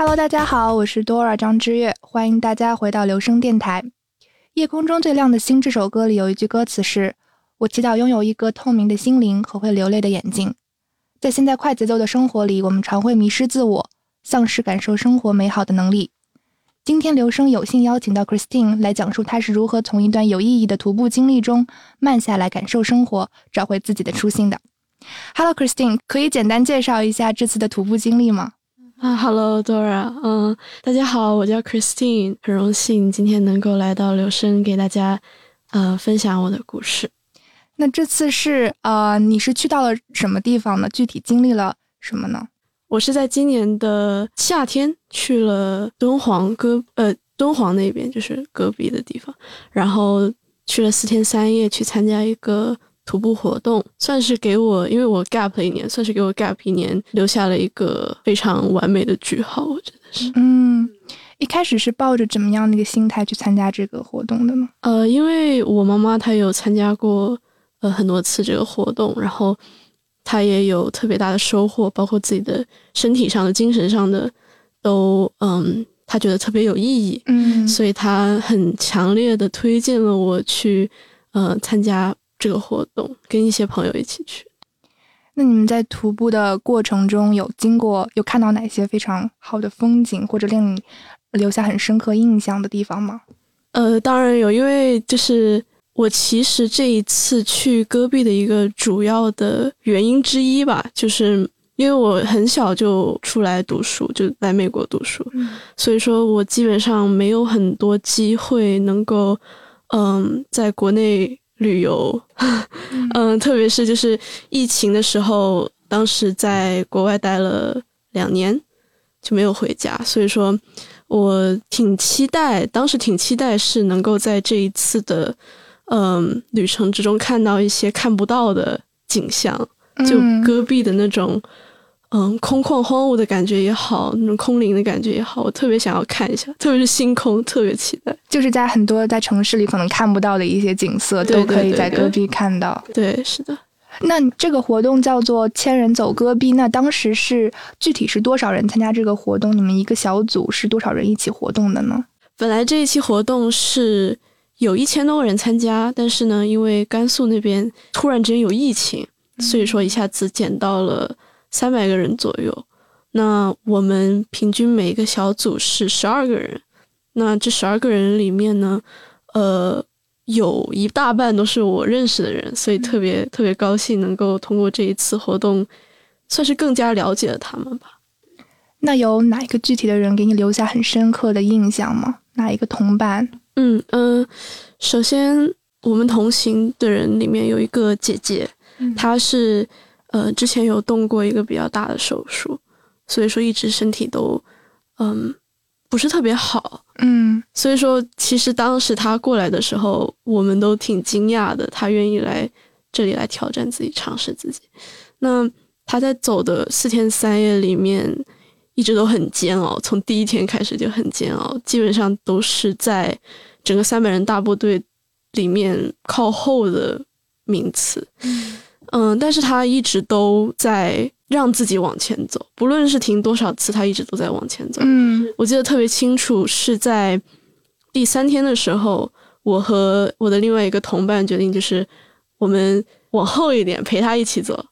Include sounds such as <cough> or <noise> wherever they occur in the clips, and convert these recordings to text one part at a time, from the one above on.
Hello，大家好，我是 Dora 张之月，欢迎大家回到留声电台。《夜空中最亮的星》这首歌里有一句歌词是：“我祈祷拥有一个透明的心灵和会流泪的眼睛。”在现在快节奏的生活里，我们常会迷失自我，丧失感受生活美好的能力。今天留声有幸邀请到 Christine 来讲述她是如何从一段有意义的徒步经历中慢下来感受生活，找回自己的初心的。Hello，Christine，可以简单介绍一下这次的徒步经历吗？啊，Hello，Dora，嗯，大家好，我叫 Christine，很荣幸今天能够来到留声，给大家呃分享我的故事。那这次是呃，你是去到了什么地方呢？具体经历了什么呢？我是在今年的夏天去了敦煌戈呃敦煌那边，就是戈壁的地方，然后去了四天三夜去参加一个。徒步活动算是给我，因为我 gap 了一年，算是给我 gap 一年留下了一个非常完美的句号。我觉得是，嗯，一开始是抱着怎么样的一个心态去参加这个活动的呢？呃，因为我妈妈她有参加过呃很多次这个活动，然后她也有特别大的收获，包括自己的身体上的、精神上的都，嗯，她觉得特别有意义，嗯，所以她很强烈的推荐了我去，呃，参加。这个活动跟一些朋友一起去，那你们在徒步的过程中有经过有看到哪些非常好的风景，或者令你留下很深刻印象的地方吗？呃，当然有，因为就是我其实这一次去戈壁的一个主要的原因之一吧，就是因为我很小就出来读书，就来美国读书，所以说我基本上没有很多机会能够嗯在国内。旅游，嗯，特别是就是疫情的时候，当时在国外待了两年，就没有回家，所以说我挺期待，当时挺期待是能够在这一次的嗯旅程之中看到一些看不到的景象，就戈壁的那种。嗯，空旷荒芜的感觉也好，那种空灵的感觉也好，我特别想要看一下，特别是星空，特别期待。就是在很多在城市里可能看不到的一些景色，都可以在戈壁看到。对，是的。那这个活动叫做“千人走戈壁”，那当时是具体是多少人参加这个活动？你们一个小组是多少人一起活动的呢？本来这一期活动是有一千多个人参加，但是呢，因为甘肃那边突然之间有疫情，所以说一下子减到了。三百个人左右，那我们平均每一个小组是十二个人。那这十二个人里面呢，呃，有一大半都是我认识的人，所以特别特别高兴能够通过这一次活动，算是更加了解了他们吧。那有哪一个具体的人给你留下很深刻的印象吗？哪一个同伴？嗯嗯，首先我们同行的人里面有一个姐姐，她是。呃，之前有动过一个比较大的手术，所以说一直身体都嗯不是特别好，嗯，所以说其实当时他过来的时候，我们都挺惊讶的，他愿意来这里来挑战自己，尝试自己。那他在走的四天三夜里面，一直都很煎熬，从第一天开始就很煎熬，基本上都是在整个三百人大部队里面靠后的名次。嗯，但是他一直都在让自己往前走，不论是停多少次，他一直都在往前走。嗯，我记得特别清楚，是在第三天的时候，我和我的另外一个同伴决定，就是我们往后一点陪他一起走。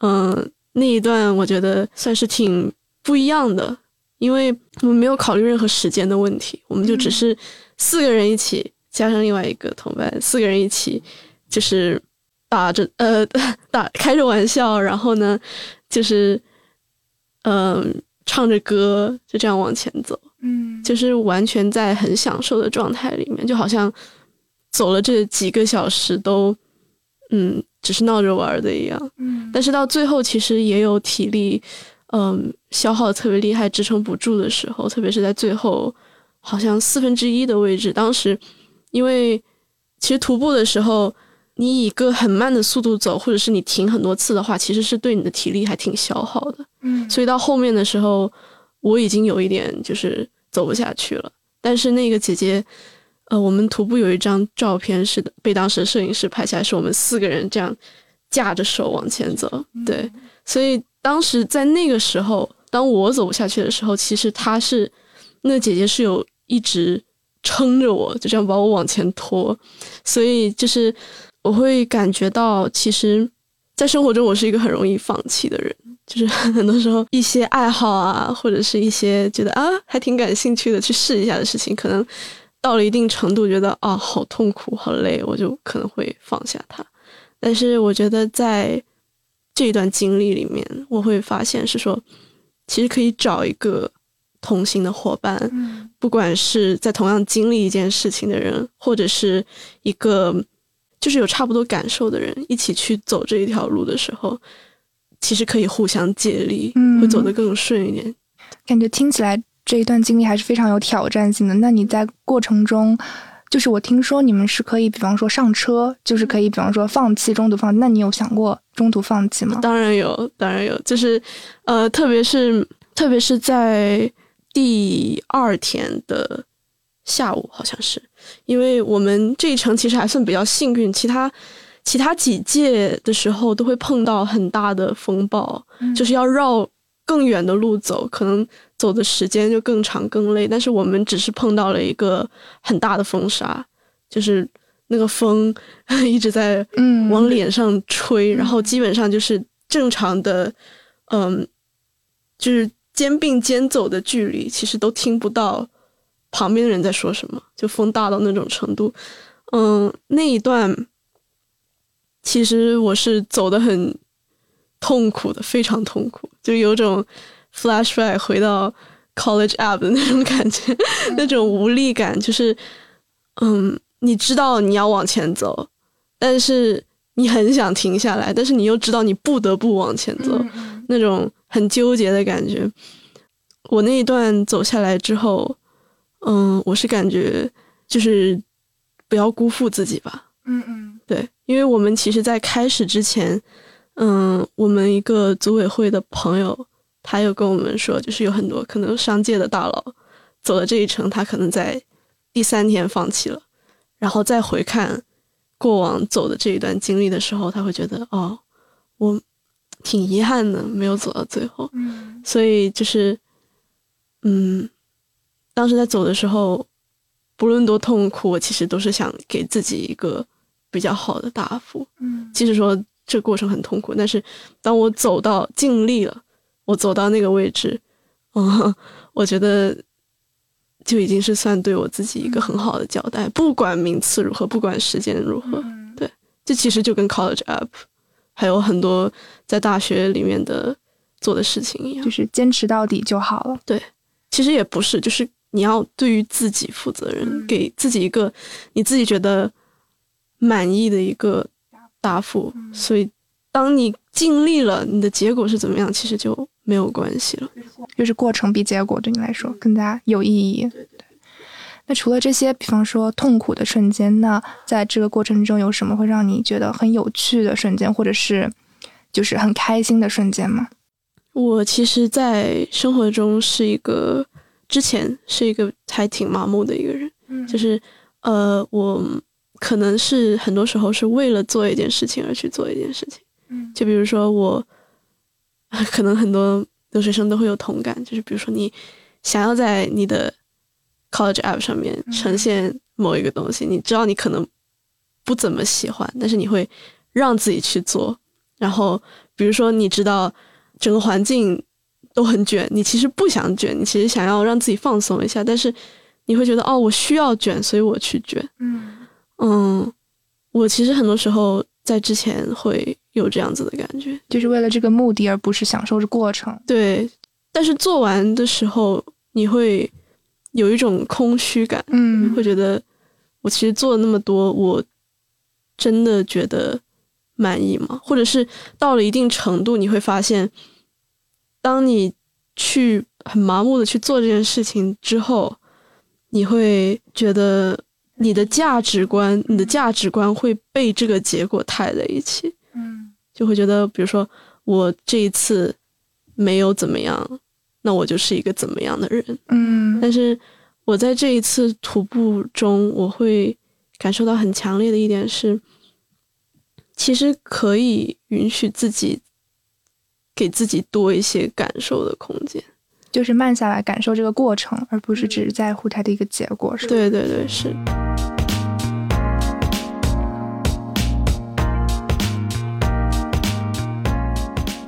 嗯，那一段我觉得算是挺不一样的，因为我们没有考虑任何时间的问题，我们就只是四个人一起，加上另外一个同伴，四个人一起，就是。打着呃打开着玩笑，然后呢，就是嗯唱着歌，就这样往前走，嗯，就是完全在很享受的状态里面，就好像走了这几个小时都嗯只是闹着玩的一样，嗯，但是到最后其实也有体力嗯消耗的特别厉害，支撑不住的时候，特别是在最后好像四分之一的位置，当时因为其实徒步的时候。你以一个很慢的速度走，或者是你停很多次的话，其实是对你的体力还挺消耗的。嗯，所以到后面的时候，我已经有一点就是走不下去了。但是那个姐姐，呃，我们徒步有一张照片是被当时的摄影师拍下来，是我们四个人这样架着手往前走。对，所以当时在那个时候，当我走不下去的时候，其实她是那姐姐是有一直撑着我，就这样把我往前拖。所以就是我会感觉到，其实，在生活中我是一个很容易放弃的人。就是 <laughs> 很多时候一些爱好啊，或者是一些觉得啊还挺感兴趣的去试一下的事情，可能到了一定程度，觉得啊好痛苦、好累，我就可能会放下它。但是我觉得在这一段经历里面，我会发现是说，其实可以找一个同行的伙伴，不管是在同样经历一件事情的人，或者是一个就是有差不多感受的人，一起去走这一条路的时候。其实可以互相借力，会走得更顺一点。感觉听起来这一段经历还是非常有挑战性的。那你在过程中，就是我听说你们是可以，比方说上车，就是可以，比方说放弃中途放弃。那你有想过中途放弃吗？当然有，当然有。就是呃，特别是特别是在第二天的下午，好像是，因为我们这一程其实还算比较幸运，其他。其他几届的时候都会碰到很大的风暴，就是要绕更远的路走，可能走的时间就更长更累。但是我们只是碰到了一个很大的风沙，就是那个风一直在往脸上吹，然后基本上就是正常的，嗯，就是肩并肩走的距离，其实都听不到旁边的人在说什么，就风大到那种程度。嗯，那一段。其实我是走的很痛苦的，非常痛苦，就有种 flashback 回到 college app 的那种感觉，那种无力感，就是，嗯，你知道你要往前走，但是你很想停下来，但是你又知道你不得不往前走，那种很纠结的感觉。我那一段走下来之后，嗯，我是感觉就是不要辜负自己吧。嗯嗯，对。因为我们其实，在开始之前，嗯，我们一个组委会的朋友，他有跟我们说，就是有很多可能商界的大佬走了这一程，他可能在第三天放弃了，然后再回看过往走的这一段经历的时候，他会觉得，哦，我挺遗憾的，没有走到最后。嗯，所以就是，嗯，当时在走的时候，不论多痛苦，我其实都是想给自己一个。比较好的答复，嗯，即使说这过程很痛苦，但是当我走到尽力了，我走到那个位置，嗯，我觉得就已经是算对我自己一个很好的交代。不管名次如何，不管时间如何，对，这其实就跟 college up 还有很多在大学里面的做的事情一样，就是坚持到底就好了。对，其实也不是，就是你要对于自己负责任，给自己一个你自己觉得。满意的一个答复，所以当你尽力了，你的结果是怎么样，其实就没有关系了。就是过程比结果对你来说更加有意义。对对。那除了这些，比方说痛苦的瞬间，那在这个过程中有什么会让你觉得很有趣的瞬间，或者是就是很开心的瞬间吗？我其实，在生活中是一个之前是一个还挺麻木的一个人，就是呃我。可能是很多时候是为了做一件事情而去做一件事情，嗯，就比如说我，<laughs> 可能很多留学生都会有同感，就是比如说你想要在你的 college app 上面呈现某一个东西，你知道你可能不怎么喜欢，但是你会让自己去做。然后比如说你知道整个环境都很卷，你其实不想卷，你其实想要让自己放松一下，但是你会觉得哦，我需要卷，所以我去卷，嗯。嗯，我其实很多时候在之前会有这样子的感觉，就是为了这个目的，而不是享受这过程。对，但是做完的时候，你会有一种空虚感，嗯，会觉得我其实做了那么多，我真的觉得满意吗？或者是到了一定程度，你会发现，当你去很麻木的去做这件事情之后，你会觉得。你的价值观，你的价值观会被这个结果太在一起，嗯，就会觉得，比如说我这一次没有怎么样，那我就是一个怎么样的人，嗯。但是我在这一次徒步中，我会感受到很强烈的一点是，其实可以允许自己给自己多一些感受的空间。就是慢下来感受这个过程，而不是只是在乎它的一个结果，是吧？对对对，是。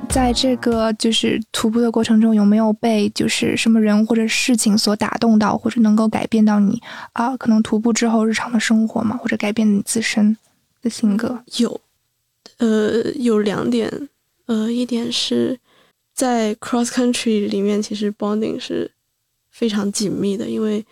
在这个就是徒步的过程中，有没有被就是什么人或者事情所打动到，或者能够改变到你啊？可能徒步之后日常的生活嘛，或者改变你自身的性格？有，呃，有两点，呃，一点是在 cross country 里面，其实 bonding 是非常紧密的，因为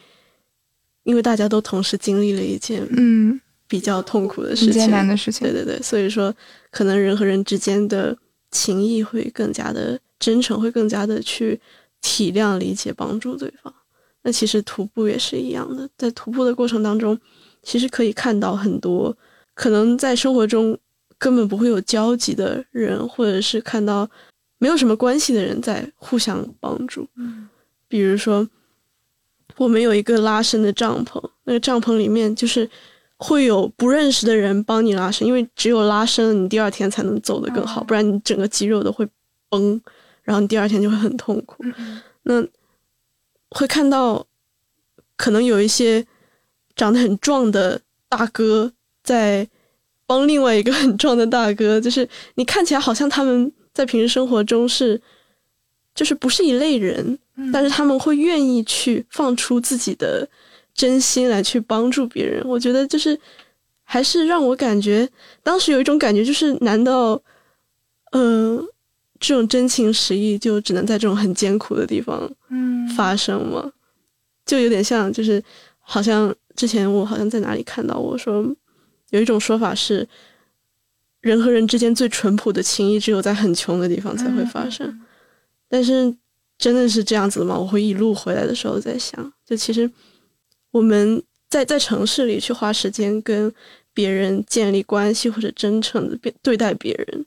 因为大家都同时经历了一件嗯比较痛苦的事情，艰难的事情，对对对，所以说可能人和人之间的。情谊会更加的真诚，会更加的去体谅、理解、帮助对方。那其实徒步也是一样的，在徒步的过程当中，其实可以看到很多可能在生活中根本不会有交集的人，或者是看到没有什么关系的人在互相帮助。比如说，我们有一个拉伸的帐篷，那个帐篷里面就是。会有不认识的人帮你拉伸，因为只有拉伸了，你第二天才能走得更好，不然你整个肌肉都会崩，然后你第二天就会很痛苦。那会看到可能有一些长得很壮的大哥在帮另外一个很壮的大哥，就是你看起来好像他们在平时生活中是就是不是一类人，但是他们会愿意去放出自己的。真心来去帮助别人，我觉得就是还是让我感觉当时有一种感觉，就是难道，嗯，这种真情实意就只能在这种很艰苦的地方发生吗？就有点像，就是好像之前我好像在哪里看到我说有一种说法是，人和人之间最淳朴的情谊只有在很穷的地方才会发生，但是真的是这样子的吗？我会一路回来的时候在想，就其实。我们在在城市里去花时间跟别人建立关系或者真诚的对对待别人，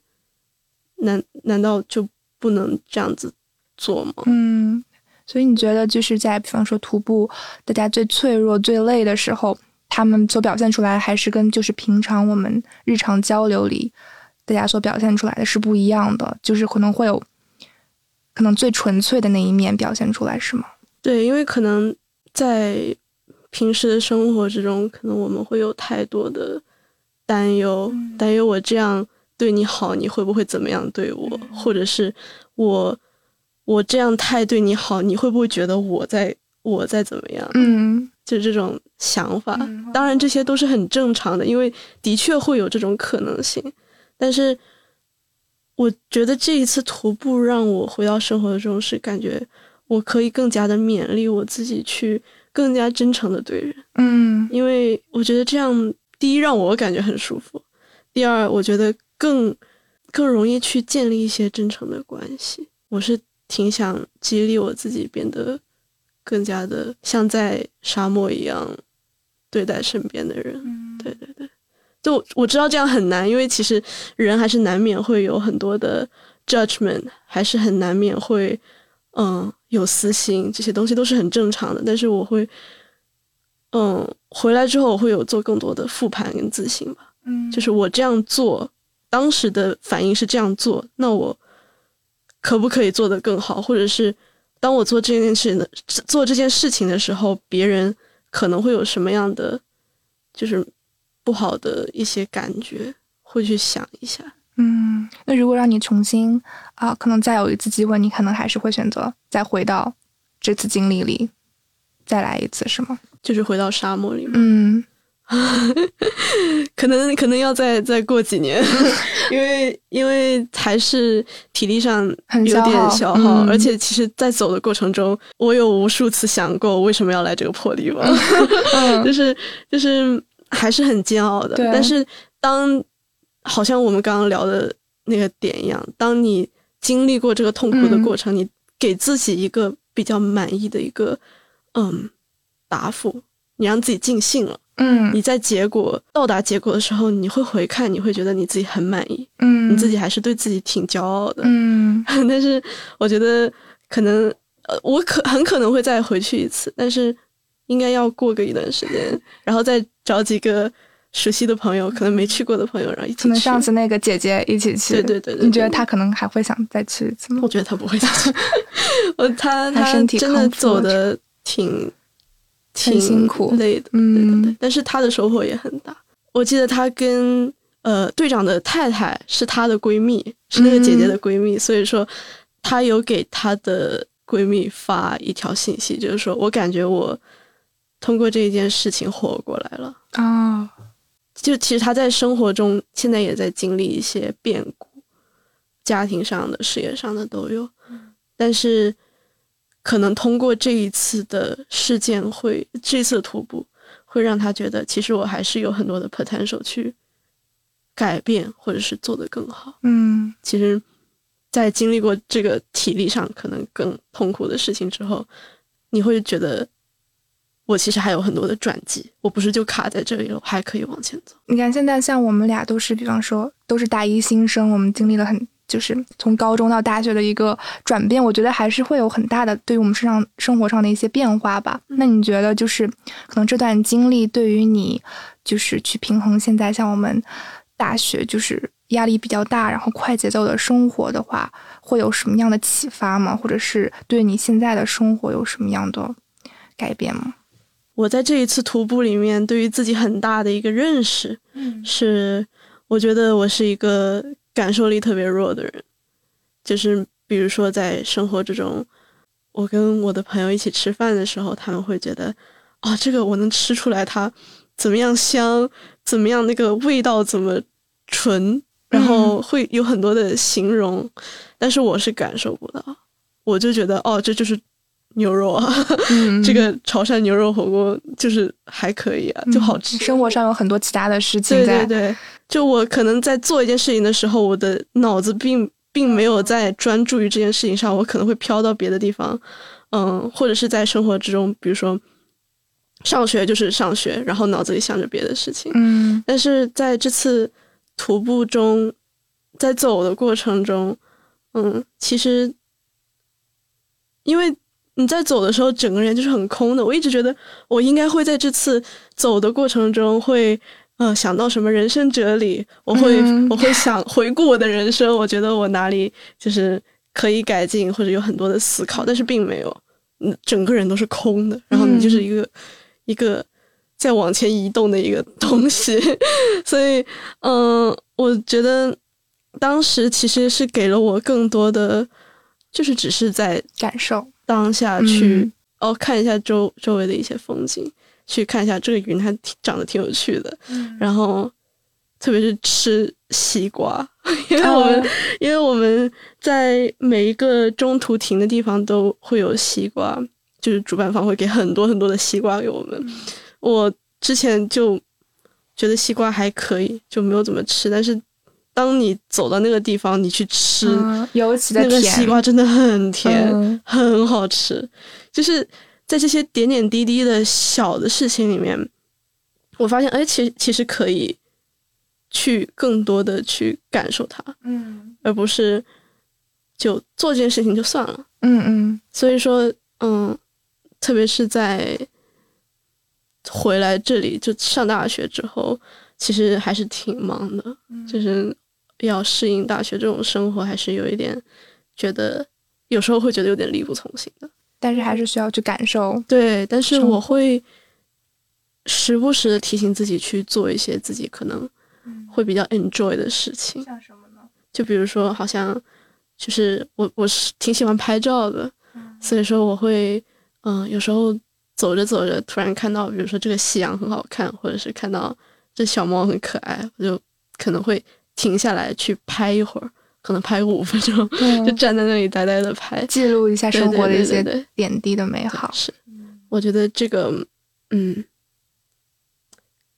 难难道就不能这样子做吗？嗯，所以你觉得就是在比方说徒步，大家最脆弱、最累的时候，他们所表现出来还是跟就是平常我们日常交流里大家所表现出来的是不一样的，就是可能会有可能最纯粹的那一面表现出来，是吗？对，因为可能在。平时的生活之中，可能我们会有太多的担忧，担忧我这样对你好，你会不会怎么样对我？或者是我我这样太对你好，你会不会觉得我在我在怎么样？嗯，就这种想法。当然，这些都是很正常的，因为的确会有这种可能性。但是，我觉得这一次徒步让我回到生活中，是感觉我可以更加的勉励我自己去。更加真诚的对人，嗯，因为我觉得这样，第一让我感觉很舒服，第二我觉得更更容易去建立一些真诚的关系。我是挺想激励我自己变得更加的像在沙漠一样对待身边的人。对对对，就我知道这样很难，因为其实人还是难免会有很多的 judgment，还是很难免会。嗯，有私心这些东西都是很正常的，但是我会，嗯，回来之后我会有做更多的复盘跟自省吧。嗯，就是我这样做，当时的反应是这样做，那我可不可以做得更好？或者是当我做这件事的做这件事情的时候，别人可能会有什么样的就是不好的一些感觉，会去想一下。嗯，那如果让你重新啊，可能再有一次机会，你可能还是会选择再回到这次经历里再来一次，是吗？就是回到沙漠里面。嗯，<laughs> 可能可能要再再过几年，<laughs> 因为因为还是体力上有点消耗，而且其实，在走的过程中，我有无数次想过为什么要来这个破地方，<laughs> 就是就是还是很煎熬的。但是当好像我们刚刚聊的那个点一样，当你经历过这个痛苦的过程，你给自己一个比较满意的一个嗯答复，你让自己尽兴了，嗯，你在结果到达结果的时候，你会回看，你会觉得你自己很满意，嗯，你自己还是对自己挺骄傲的，嗯，<laughs> 但是我觉得可能呃，我可很可能会再回去一次，但是应该要过个一段时间，然后再找几个。熟悉的朋友，可能没去过的朋友，然后一起去。可能上次那个姐姐一起去，对对对对，你觉得她可能还会想再去一次吗？我觉得她不会再去。<laughs> 我她她真的走的挺挺辛苦累的，嗯，对对。但是他的收获也很大。我记得他跟呃队长的太太是她的闺蜜，是那个姐姐的闺蜜，所以说她有给她的闺蜜发一条信息，就是说我感觉我通过这一件事情活过来了啊。就其实她在生活中现在也在经历一些变故，家庭上的、事业上的都有，但是可能通过这一次的事件，会这次徒步会让他觉得，其实我还是有很多的 potential 去改变，或者是做得更好。嗯，其实，在经历过这个体力上可能更痛苦的事情之后，你会觉得。我其实还有很多的转机，我不是就卡在这里了，我还可以往前走。你看，现在像我们俩都是，比方说都是大一新生，我们经历了很就是从高中到大学的一个转变，我觉得还是会有很大的对于我们身上生活上的一些变化吧。那你觉得就是可能这段经历对于你就是去平衡现在像我们大学就是压力比较大，然后快节奏的生活的话，会有什么样的启发吗？或者是对你现在的生活有什么样的改变吗？我在这一次徒步里面，对于自己很大的一个认识，是我觉得我是一个感受力特别弱的人。就是比如说在生活之中，我跟我的朋友一起吃饭的时候，他们会觉得，啊，这个我能吃出来它怎么样香，怎么样那个味道怎么纯，然后会有很多的形容，但是我是感受不到，我就觉得，哦，这就是。牛肉啊，这个潮汕牛肉火锅就是还可以啊，就好吃。生活上有很多其他的事情在。对对对，就我可能在做一件事情的时候，我的脑子并并没有在专注于这件事情上，我可能会飘到别的地方，嗯，或者是在生活之中，比如说上学就是上学，然后脑子里想着别的事情。嗯，但是在这次徒步中，在走的过程中，嗯，其实因为。你在走的时候，整个人就是很空的。我一直觉得，我应该会在这次走的过程中，会呃想到什么人生哲理，我会我会想回顾我的人生，我觉得我哪里就是可以改进，或者有很多的思考，但是并没有，嗯，整个人都是空的。然后你就是一个一个在往前移动的一个东西，<laughs> 所以嗯，我觉得当时其实是给了我更多的，就是只是在感受。当下去哦，看一下周周围的一些风景，去看一下这个云还挺长得挺有趣的。然后，特别是吃西瓜，<laughs> 因为我们因为我们在每一个中途停的地方都会有西瓜，就是主办方会给很多很多的西瓜给我们。我之前就觉得西瓜还可以，就没有怎么吃，但是。当你走到那个地方，你去吃，尤其的那个西瓜真的很甜，很好吃。就是在这些点点滴滴的小的事情里面，我发现，哎，其实其实可以去更多的去感受它，嗯，而不是就做这件事情就算了，嗯嗯。所以说，嗯，特别是在回来这里就上大学之后，其实还是挺忙的，就是。要适应大学这种生活，还是有一点觉得，有时候会觉得有点力不从心的。但是还是需要去感受。对，但是我会时不时的提醒自己去做一些自己可能会比较 enjoy 的事情。像什么呢？就比如说，好像就是我我是挺喜欢拍照的，所以说我会嗯，有时候走着走着，突然看到，比如说这个夕阳很好看，或者是看到这小猫很可爱，我就可能会。停下来去拍一会儿，可能拍五分钟，就站在那里呆呆的拍，记录一下生活的一些点滴的美好。是，我觉得这个，嗯，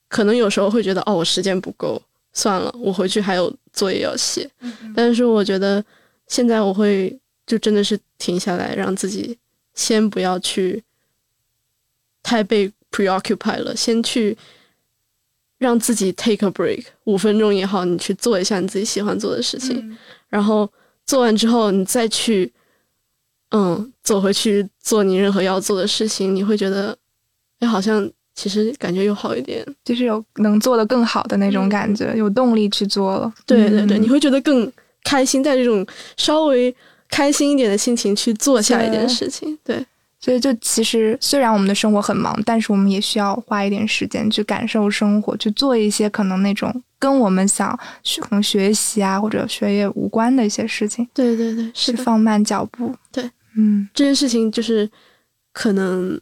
可能有时候会觉得，哦，我时间不够，算了，我回去还有作业要写。但是我觉得现在我会就真的是停下来，让自己先不要去太被 preoccupied 了，先去。让自己 take a break，五分钟也好，你去做一下你自己喜欢做的事情，然后做完之后，你再去，嗯，走回去做你任何要做的事情，你会觉得，哎，好像其实感觉又好一点，就是有能做的更好的那种感觉，有动力去做了。对对对，嗯你会觉得更开心，在这种稍微开心一点的心情去做下一件事情。对，所以就其实虽然我们的生活很忙，但是我们也需要花一点时间去感受生活，去做一些可能那种跟我们想学可能学习啊或者学业无关的一些事情，对对对，是放慢脚步。对，嗯这件事情就是可能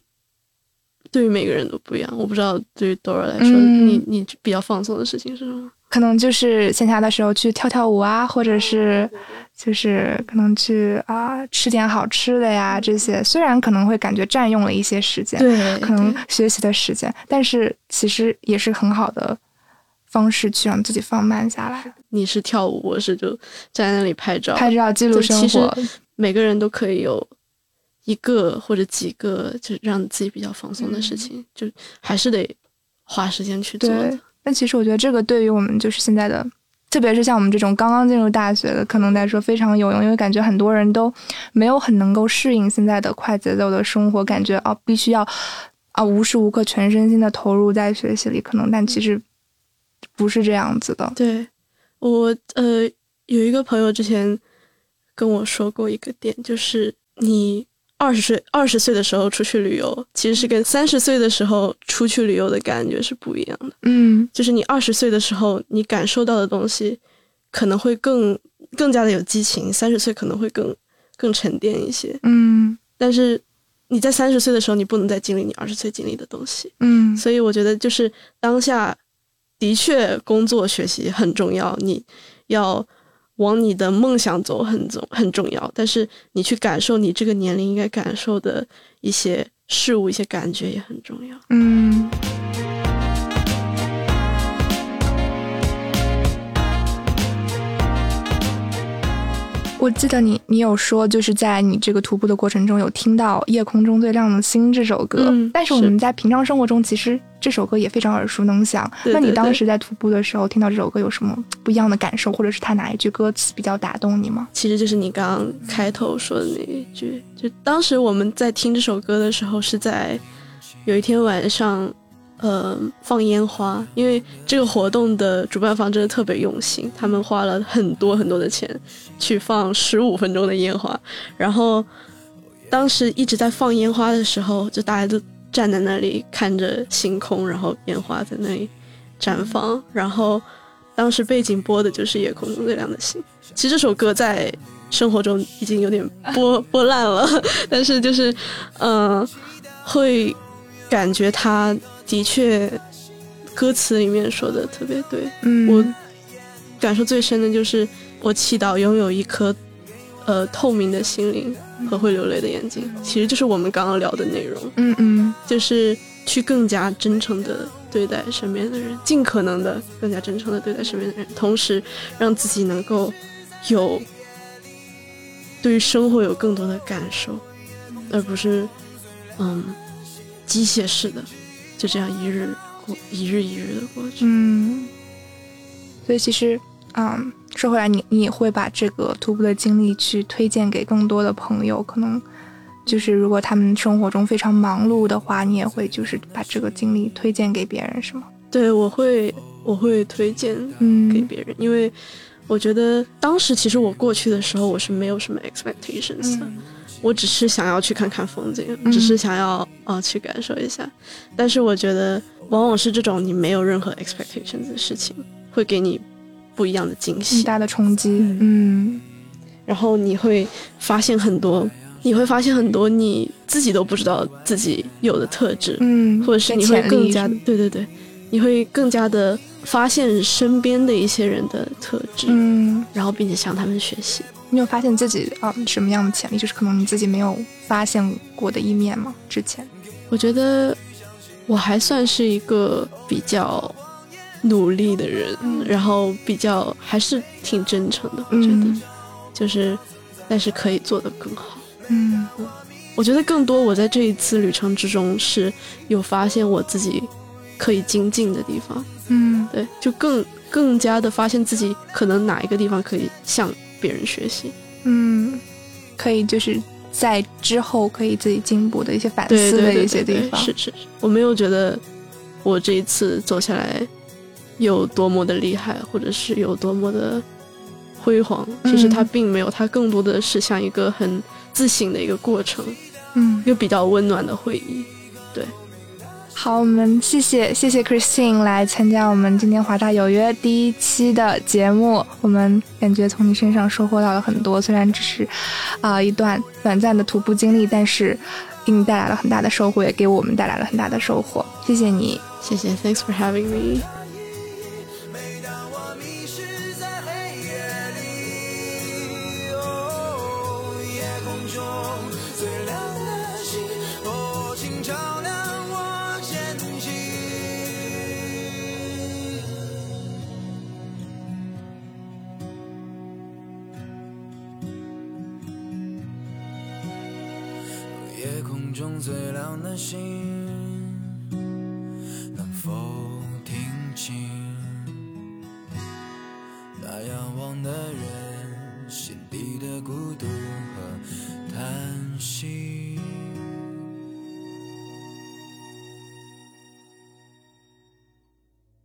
对于每个人都不一样。我不知道对于 Dora 来说，嗯你你比较放松的事情是什么？可能就是闲暇的时候去跳跳舞啊，或者是就是可能去啊、吃点好吃的呀，这些虽然可能会感觉占用了一些时间，对可能学习的时间，但是其实也是很好的方式去让自己放慢下来，你是跳舞，我是就站在那里拍照，拍照记录生活。每个人都可以有一个或者几个，就是让自己比较放松的事情，就还是得花时间去做但其实我觉得这个对于我们就是现在的，特别是像我们这种刚刚进入大学的，可能来说非常有用，因为感觉很多人都没有很能够适应现在的快节奏的生活，感觉哦必须要啊无时无刻全身心的投入在学习里，可能但其实不是这样子的。对我呃有一个朋友之前跟我说过一个点，就是你二十岁二十岁的时候出去旅游，其实是跟三十岁的时候出去旅游的感觉是不一样的。嗯就是你二十岁的时候，你感受到的东西可能会更更加的有激情，三十岁可能会更更沉淀一些。嗯但是你在三十岁的时候，你不能再经历你二十岁经历的东西。嗯所以我觉得就是当下的确工作学习很重要，你要往你的梦想走很重很重要，但是你去感受你这个年龄应该感受的一些事物、一些感觉也很重要。嗯。我记得你，你有说，就是在你这个徒步的过程中，有听到《夜空中最亮的星》这首歌。嗯但是我们在平常生活中，其实这首歌也非常耳熟能详。那你当时在徒步的时候听到这首歌，有什么不一样的感受，或者是它哪一句歌词比较打动你吗？其实就是你刚刚开头说的那一句，就当时我们在听这首歌的时候，是在有一天晚上，呃，放烟花，因为这个活动的主办方真的特别用心，他们花了很多很多的钱去放十五分钟的烟花，然后当时一直在放烟花的时候，就大家都站在那里看着星空，然后烟花在那里绽放，然后当时背景播的就是《夜空中最亮的星》。其实这首歌在生活中已经有点播播烂了，但是就是嗯、呃会感觉它的确歌词里面说的特别对。嗯我感受最深的就是我祈祷拥有一颗呃透明的心灵和会流泪的眼睛，其实就是我们刚刚聊的内容。嗯嗯就是去更加真诚的对待身边的人，尽可能的更加真诚的对待身边的人，同时让自己能够有对于生活有更多的感受，而不是嗯机械式的就这样一日过一日一日的过去。嗯。所以其实，嗯，说回来你，你也会把这个徒步的经历去推荐给更多的朋友，可能就是如果他们生活中非常忙碌的话，你也会就是把这个经历推荐给别人，是吗？对，我会我会推荐给嗯别人，因为我觉得当时其实我过去的时候，我是没有什么 expectations 的。我只是想要去看看风景，嗯只是想要啊、呃去感受一下。但是我觉得，往往是这种你没有任何 expectations 的事情，会给你不一样的惊很喜，大的冲击。嗯嗯然后你会发现很多，你会发现很多你自己都不知道自己有的特质，嗯，或者是你会更加的，对对对，你会更加的发现身边的一些人的特质，嗯，然后并且向他们学习。你有发现自己啊、什么样的潜力，就是可能你自己没有发现过的一面吗？之前，我觉得我还算是一个比较努力的人，嗯然后比较还是挺真诚的。我觉得、嗯就是，但是可以做得更好。嗯我觉得更多我在这一次旅程之中是有发现我自己可以精进的地方，嗯对，就更更加的发现自己可能哪一个地方可以向别人学习。嗯，可以就是在之后可以自己进步的一些反思的一对对对些地方。对是是是，我没有觉得我这一次走下来有多么的厉害，或者是有多么的辉煌。其实它并没有，它更多的是像一个很自省的一个过程，嗯，一个比较温暖的回忆。对，好，我们谢谢谢谢 Christine 来参加我们今天华大有约第一期的节目。我们感觉从你身上收获到了很多，虽然只是啊一段短暂的徒步经历，但是给你带来了很大的收获，也给我们带来了很大的收获。谢谢你，谢谢，Thanks for having me。